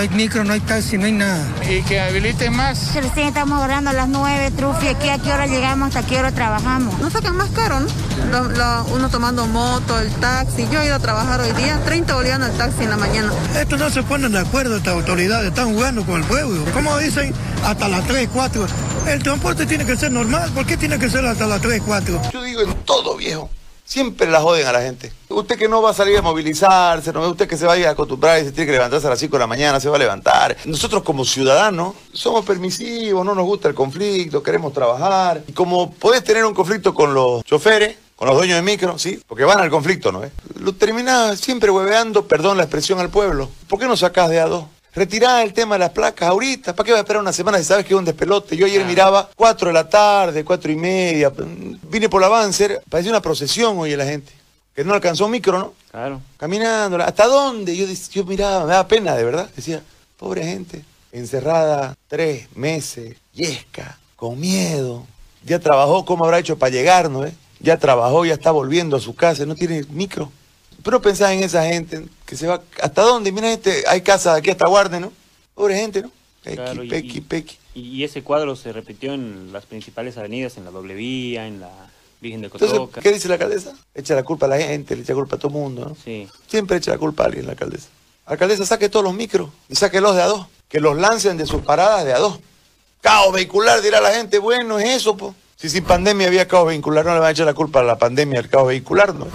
no hay micro, no hay taxi, no hay nada. Y que habiliten más. Recién estamos agarrando a las 9, Trufi, aquí a qué hora llegamos, hasta qué hora trabajamos. Nos sacan más caro, ¿no? Lo- lo- uno tomando moto, el taxi. Yo he ido a trabajar hoy día, 30 bolivianos el taxi en la mañana. Estos no se ponen de acuerdo, estas autoridades están jugando con el pueblo. Como dicen, hasta las 3, 4. El transporte tiene que ser normal, ¿por qué tiene que ser hasta las 3, 4? Yo digo en todo, viejo. Siempre la joden a la gente. Usted que no va a salir a movilizarse, no usted que se vaya a acostumbrar y se tiene que levantarse a las 5 de la mañana, se va a levantar. Nosotros como ciudadanos somos permisivos, no nos gusta el conflicto, queremos trabajar. Y como podés tener un conflicto con los choferes, con los dueños de micro, ¿sí? Porque van al conflicto, ¿no? eh? Lo terminás siempre hueveando, perdón la expresión, al pueblo. ¿Por qué no sacás de a dos? Retirá el tema de las placas ahorita. ¿Para qué vas a esperar una semana si sabes que es un despelote? Yo ayer miraba 4 de la tarde, cuatro y media. Vine por la Avancer, parecía una procesión hoy la gente. Que no alcanzó micro, ¿no? Claro. Caminando. ¿Hasta dónde? Yo, yo miraba, me daba pena, de verdad. Decía, pobre gente, encerrada tres meses, yesca, con miedo. Ya trabajó, ¿cómo habrá hecho para llegar, no? eh? Ya trabajó, ya está volviendo a su casa, no tiene micro. Pero pensaba en esa gente que se va. ¿Hasta dónde? Mira, este, hay casa de aquí hasta Guarde, ¿no? Pobre gente, ¿no? Pequi, Claro, y- pequi, y- pequi. Y ese cuadro se repitió en las principales avenidas, en la Doble Vía, en la Virgen de Entonces, Cotoca. ¿qué dice la alcaldesa? Echa la culpa a la gente, le echa culpa a todo el mundo, ¿no? Sí. Siempre echa la culpa a alguien la alcaldesa. Alcaldesa, saque todos los micros y sáquelos de a dos. Que los lancen de sus paradas de a dos. Caos vehicular, dirá la gente. Bueno, es eso, pues. Si sin pandemia había caos vehicular, no le van a echar la culpa a la pandemia al caos vehicular, ¿no?